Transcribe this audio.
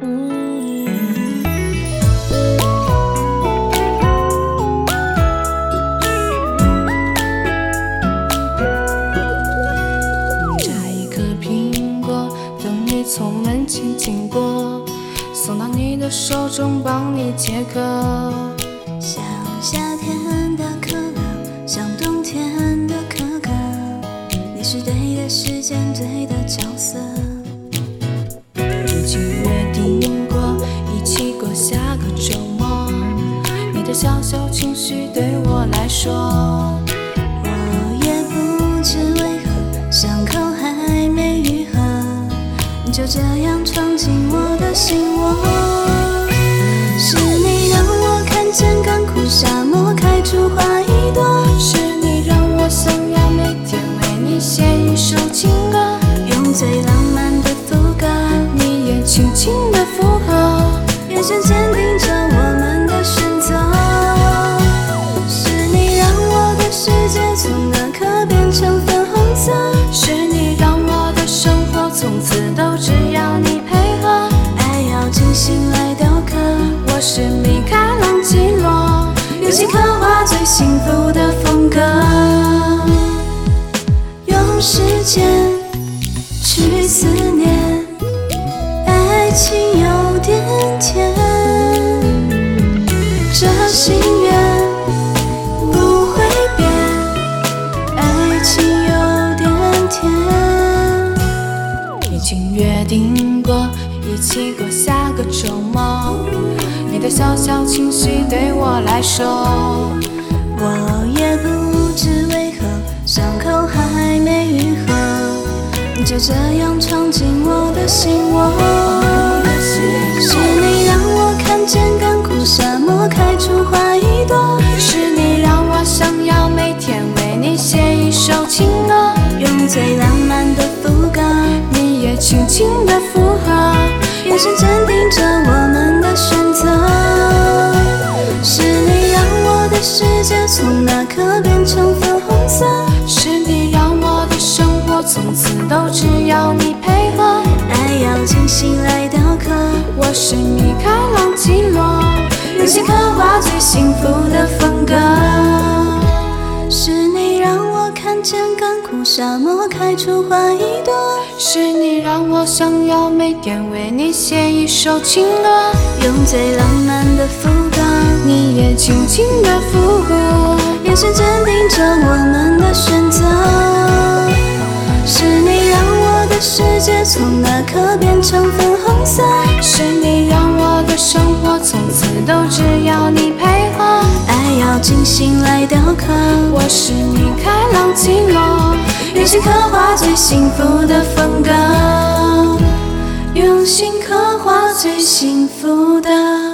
摘一颗苹果，等你从门前经过，送到你的手中，帮你解渴。像夏天的可乐，像冬天的可可，你是对的时间，对的角色。这样闯进我的心窝。是你让我看见干枯沙用心刻画最幸福的风格，用时间去思念，爱情有点甜，这心愿不会变，爱情有点甜。已经约定过，一起过下个周末。你的小小情绪对我来说，我也不知为何，伤口还没愈合，你就这样闯进我的心窝。是你让我看见干枯沙漠开出花一朵，是你让我想要每天为你写一首情歌，用最浪漫的副歌，你也轻轻。神坚定着我们的选择。是你让我的世界从那刻变成粉红色。是你让我的生活从此都只要你配合。爱要精心来雕刻，我是米开朗基罗，用心刻画最幸福沙漠开出花一朵，是你让我想要每天为你写一首情歌，用最浪漫的副歌，你也轻轻的附和。眼神坚定着我们的选择。是你让我的世界从那刻变成粉红色，是你让我的生活从此都只要你配合。爱要精心来雕刻，我是你开朗基罗，用心刻画最幸福的风格，用心刻画最幸福的。